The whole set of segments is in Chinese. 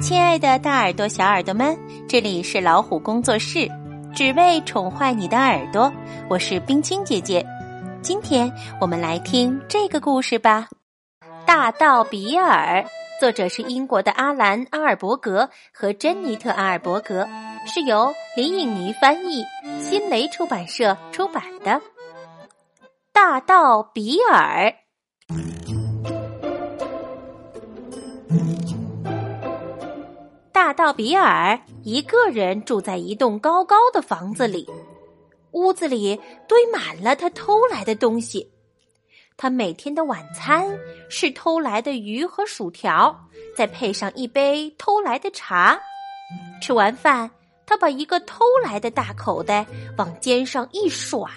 亲爱的，大耳朵、小耳朵们，这里是老虎工作室，只为宠坏你的耳朵。我是冰清姐姐，今天我们来听这个故事吧。大盗比尔，作者是英国的阿兰·阿尔伯格和珍妮特·阿尔伯格，是由林颖妮翻译，新蕾出版社出版的。大盗比尔。大盗比尔一个人住在一栋高高的房子里，屋子里堆满了他偷来的东西。他每天的晚餐是偷来的鱼和薯条，再配上一杯偷来的茶。吃完饭，他把一个偷来的大口袋往肩上一甩，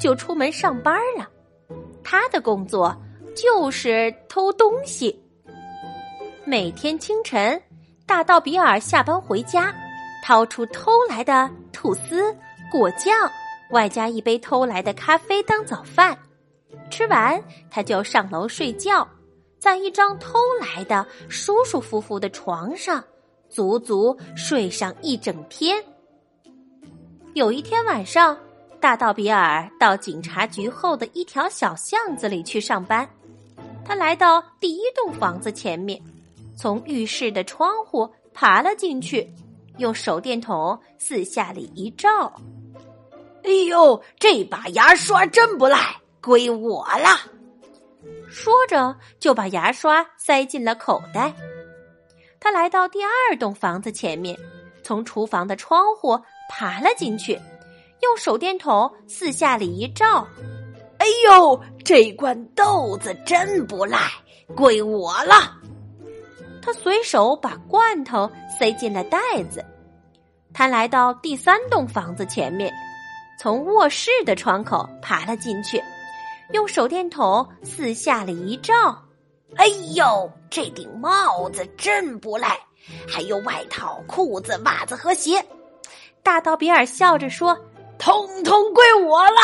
就出门上班了。他的工作就是偷东西。每天清晨。大盗比尔下班回家，掏出偷来的吐司、果酱，外加一杯偷来的咖啡当早饭。吃完，他就上楼睡觉，在一张偷来的舒舒服服的床上，足足睡上一整天。有一天晚上，大盗比尔到警察局后的一条小巷子里去上班。他来到第一栋房子前面。从浴室的窗户爬了进去，用手电筒四下里一照，哎呦，这把牙刷真不赖，归我了。说着就把牙刷塞进了口袋。他来到第二栋房子前面，从厨房的窗户爬了进去，用手电筒四下里一照，哎呦，这罐豆子真不赖，归我了。他随手把罐头塞进了袋子。他来到第三栋房子前面，从卧室的窗口爬了进去，用手电筒四下里一照，哎呦，这顶帽子真不赖，还有外套、裤子、袜子和鞋。大盗比尔笑着说：“通通归我了。”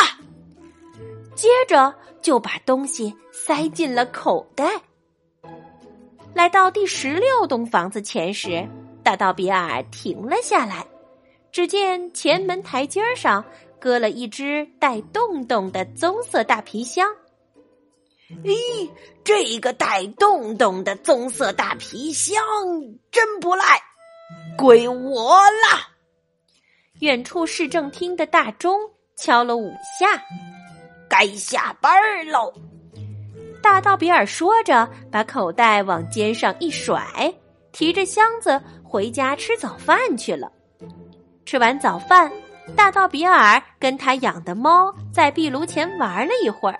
接着就把东西塞进了口袋。来到第十六栋房子前时，大盗比尔停了下来。只见前门台阶上搁了一只带洞洞的棕色大皮箱。咦，这个带洞洞的棕色大皮箱真不赖，归我了。远处市政厅的大钟敲了五下，该下班喽。大盗比尔说着，把口袋往肩上一甩，提着箱子回家吃早饭去了。吃完早饭，大盗比尔跟他养的猫在壁炉前玩了一会儿。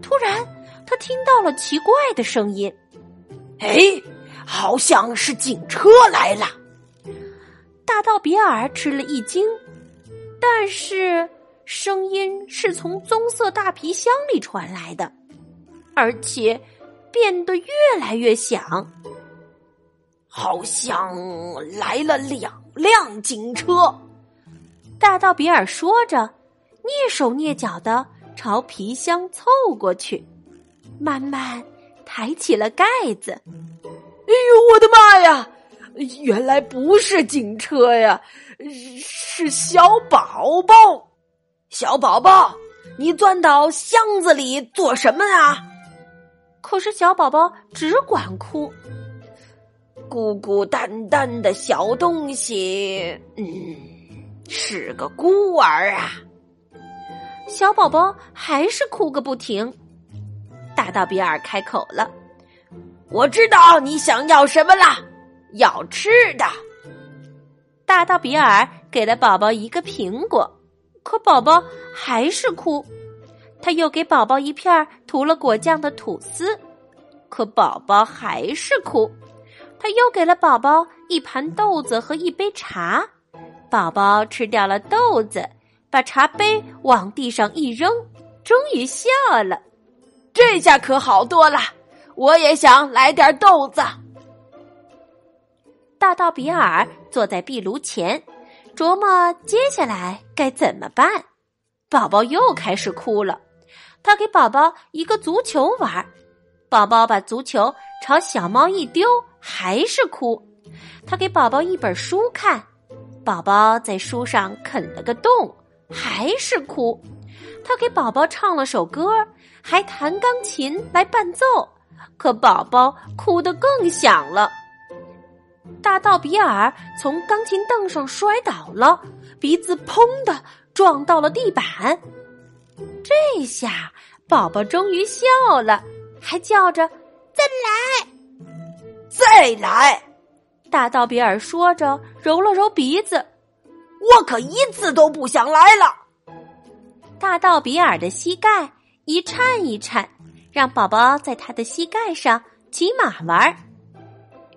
突然，他听到了奇怪的声音：“哎，好像是警车来了！”大盗比尔吃了一惊，但是声音是从棕色大皮箱里传来的。而且变得越来越响，好像来了两辆警车。大盗比尔说着，蹑手蹑脚的朝皮箱凑过去，慢慢抬起了盖子。哎呦，我的妈呀！原来不是警车呀，是小宝宝。小宝宝，你钻到箱子里做什么啊？可是小宝宝只管哭，孤孤单单的小东西，嗯，是个孤儿啊。小宝宝还是哭个不停。大盗比尔开口了：“我知道你想要什么了，要吃的。”大盗比尔给了宝宝一个苹果，可宝宝还是哭。他又给宝宝一片涂了果酱的吐司，可宝宝还是哭。他又给了宝宝一盘豆子和一杯茶，宝宝吃掉了豆子，把茶杯往地上一扔，终于笑了。这下可好多了，我也想来点豆子。大盗比尔坐在壁炉前，琢磨接下来该怎么办。宝宝又开始哭了。他给宝宝一个足球玩，宝宝把足球朝小猫一丢，还是哭。他给宝宝一本书看，宝宝在书上啃了个洞，还是哭。他给宝宝唱了首歌，还弹钢琴来伴奏，可宝宝哭得更响了。大盗比尔从钢琴凳上摔倒了，鼻子砰的撞到了地板。这下宝宝终于笑了，还叫着：“再来，再来！”大道比尔说着，揉了揉鼻子：“我可一次都不想来了。”大道比尔的膝盖一颤一颤，让宝宝在他的膝盖上骑马玩。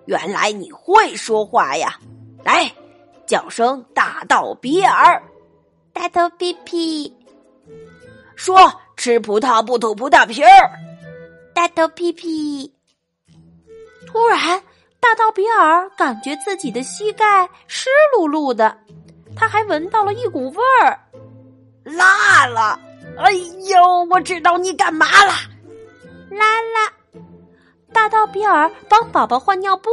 原来你会说话呀！来，叫声大道比尔，大头皮皮。说吃葡萄不吐葡萄皮儿，大头屁屁。突然，大道比尔感觉自己的膝盖湿漉漉的，他还闻到了一股味儿，辣了！哎呦，我知道你干嘛了，拉拉。大道比尔帮宝宝换尿布，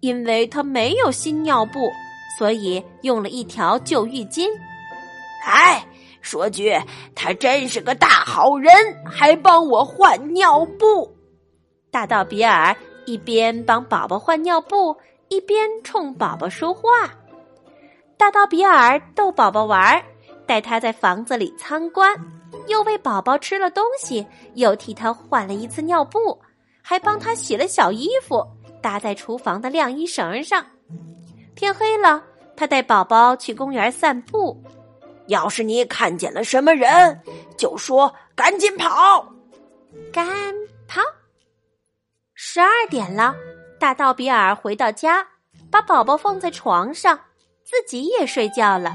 因为他没有新尿布，所以用了一条旧浴巾。哎，说句，他真是个大好人，还帮我换尿布。大道比尔一边帮宝宝换尿布，一边冲宝宝说话。大道比尔逗宝宝玩，带他在房子里参观，又喂宝宝吃了东西，又替他换了一次尿布。还帮他洗了小衣服，搭在厨房的晾衣绳上。天黑了，他带宝宝去公园散步。要是你看见了什么人，就说赶紧跑，赶跑。十二点了，大道比尔回到家，把宝宝放在床上，自己也睡觉了。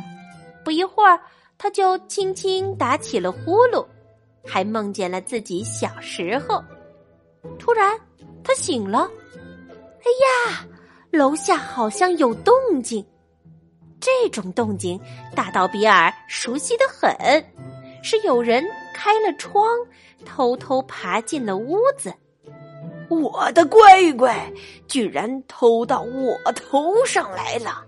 不一会儿，他就轻轻打起了呼噜，还梦见了自己小时候。突然，他醒了。哎呀，楼下好像有动静。这种动静，大到比尔熟悉的很，是有人开了窗，偷偷爬进了屋子。我的乖乖，居然偷到我头上来了！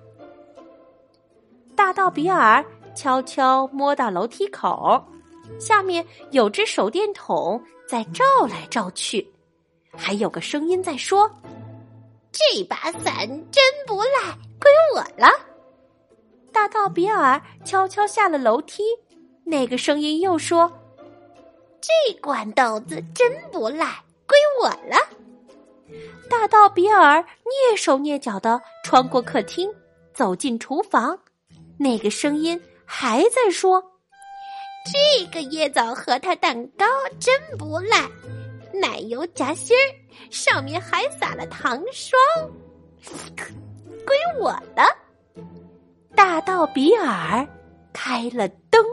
大道比尔悄悄摸到楼梯口，下面有只手电筒在照来照去。还有个声音在说：“这把伞真不赖，归我了。”大道比尔悄悄下了楼梯，那个声音又说：“这罐豆子真不赖，归我了。”大道比尔蹑手蹑脚的穿过客厅，走进厨房，那个声音还在说：“这个椰枣核桃蛋糕真不赖。”奶油夹心儿，上面还撒了糖霜，归我了。大道比尔开了灯，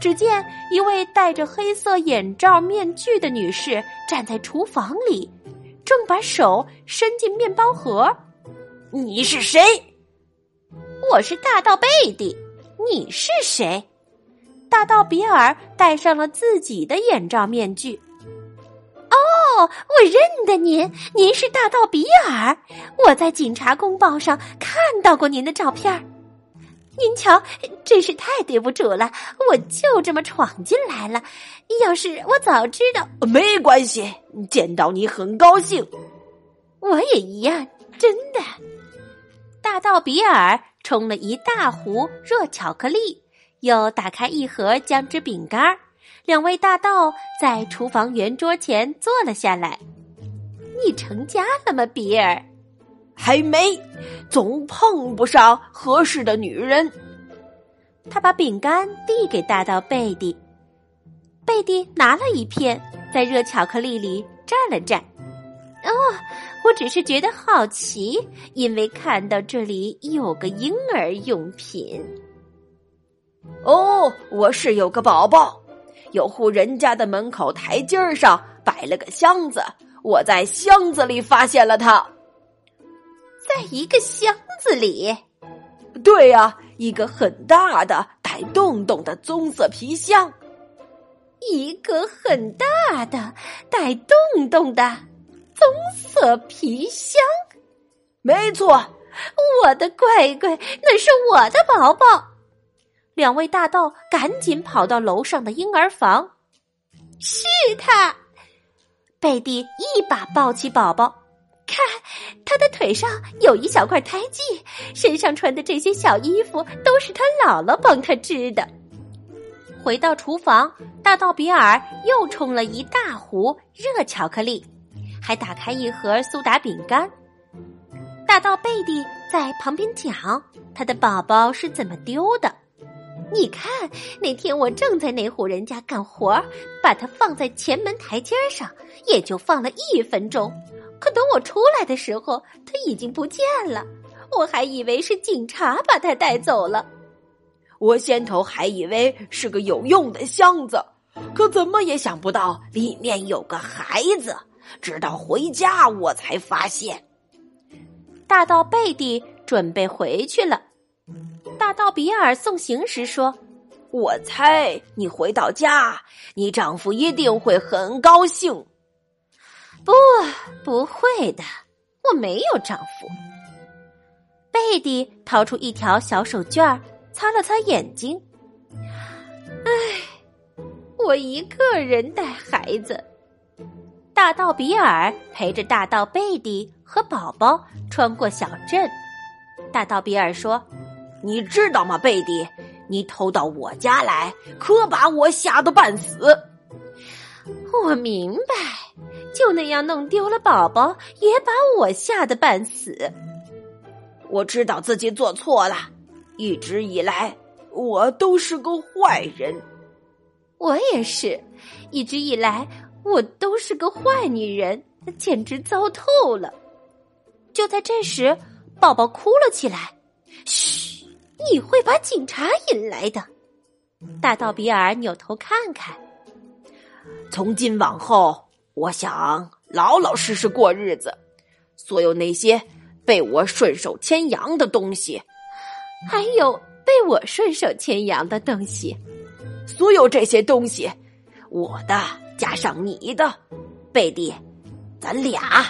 只见一位戴着黑色眼罩面具的女士站在厨房里，正把手伸进面包盒。你是谁？我是大道贝蒂。你是谁？大道比尔戴上了自己的眼罩面具。哦，我认得您，您是大盗比尔。我在警察公报上看到过您的照片。您瞧，真是太对不住了，我就这么闯进来了。要是我早知道，没关系，见到你很高兴。我也一样，真的。大盗比尔冲了一大壶热巧克力，又打开一盒姜汁饼干。两位大盗在厨房圆桌前坐了下来。你成家了吗，比尔？还没，总碰不上合适的女人。他把饼干递给大盗贝蒂，贝蒂拿了一片，在热巧克力里蘸了蘸。哦，我只是觉得好奇，因为看到这里有个婴儿用品。哦，我是有个宝宝。有户人家的门口台阶上摆了个箱子，我在箱子里发现了它。在一个箱子里，对呀，一个很大的带洞洞的棕色皮箱，一个很大的带洞洞的棕色皮箱。没错，我的乖乖，那是我的宝宝。两位大盗赶紧跑到楼上的婴儿房，是他。贝蒂一把抱起宝宝，看他的腿上有一小块胎记，身上穿的这些小衣服都是他姥姥帮他织的。回到厨房，大盗比尔又冲了一大壶热巧克力，还打开一盒苏打饼干。大盗贝蒂在旁边讲他的宝宝是怎么丢的。你看，那天我正在那户人家干活，把它放在前门台阶上，也就放了一分钟。可等我出来的时候，它已经不见了。我还以为是警察把它带走了。我先头还以为是个有用的箱子，可怎么也想不到里面有个孩子。直到回家，我才发现。大盗贝蒂准备回去了。大盗比尔送行时说：“我猜你回到家，你丈夫一定会很高兴。”“不，不会的，我没有丈夫。”贝蒂掏出一条小手绢擦了擦眼睛。唉，我一个人带孩子。大盗比尔陪着大盗贝蒂和宝宝穿过小镇。大盗比尔说：“你知道吗，贝蒂？你偷到我家来，可把我吓得半死。”我明白，就那样弄丢了宝宝，也把我吓得半死。我知道自己做错了。一直以来，我都是个坏人。我也是，一直以来，我都是个坏女人，简直糟透了。就在这时，宝宝哭了起来。嘘，你会把警察引来的。大盗比尔扭头看看。从今往后，我想老老实实过日子。所有那些被我顺手牵羊的东西。还有被我顺手牵羊的东西，所有这些东西，我的加上你的，贝蒂，咱俩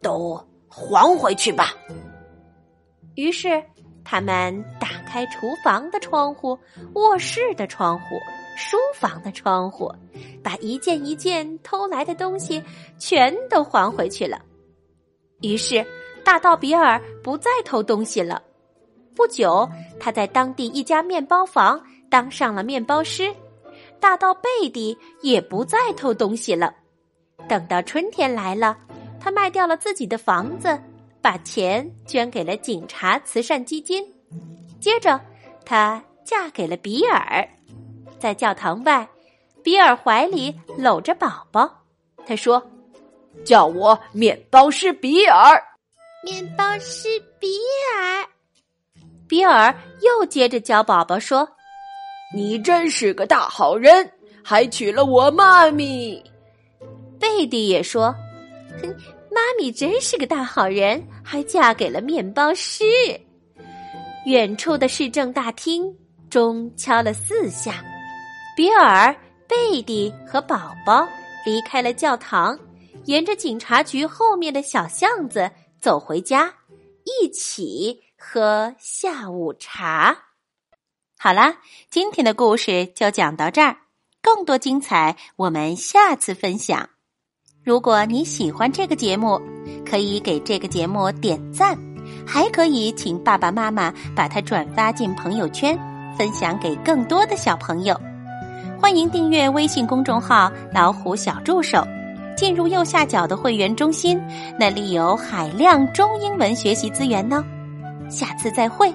都还回去吧。于是，他们打开厨房的窗户、卧室的窗户、书房的窗户，把一件一件偷来的东西全都还回去了。于是，大盗比尔不再偷东西了。不久，他在当地一家面包房当上了面包师。大盗贝蒂也不再偷东西了。等到春天来了，他卖掉了自己的房子，把钱捐给了警察慈善基金。接着，她嫁给了比尔。在教堂外，比尔怀里搂着宝宝。他说：“叫我面包师比尔。”面包师比尔。比尔又接着教宝宝说：“你真是个大好人，还娶了我妈咪。”贝蒂也说：“哼，妈咪真是个大好人，还嫁给了面包师。”远处的市政大厅钟敲了四下，比尔、贝蒂和宝宝离开了教堂，沿着警察局后面的小巷子走回家，一起。喝下午茶。好啦，今天的故事就讲到这儿，更多精彩我们下次分享。如果你喜欢这个节目，可以给这个节目点赞，还可以请爸爸妈妈把它转发进朋友圈，分享给更多的小朋友。欢迎订阅微信公众号“老虎小助手”，进入右下角的会员中心，那里有海量中英文学习资源呢。下次再会。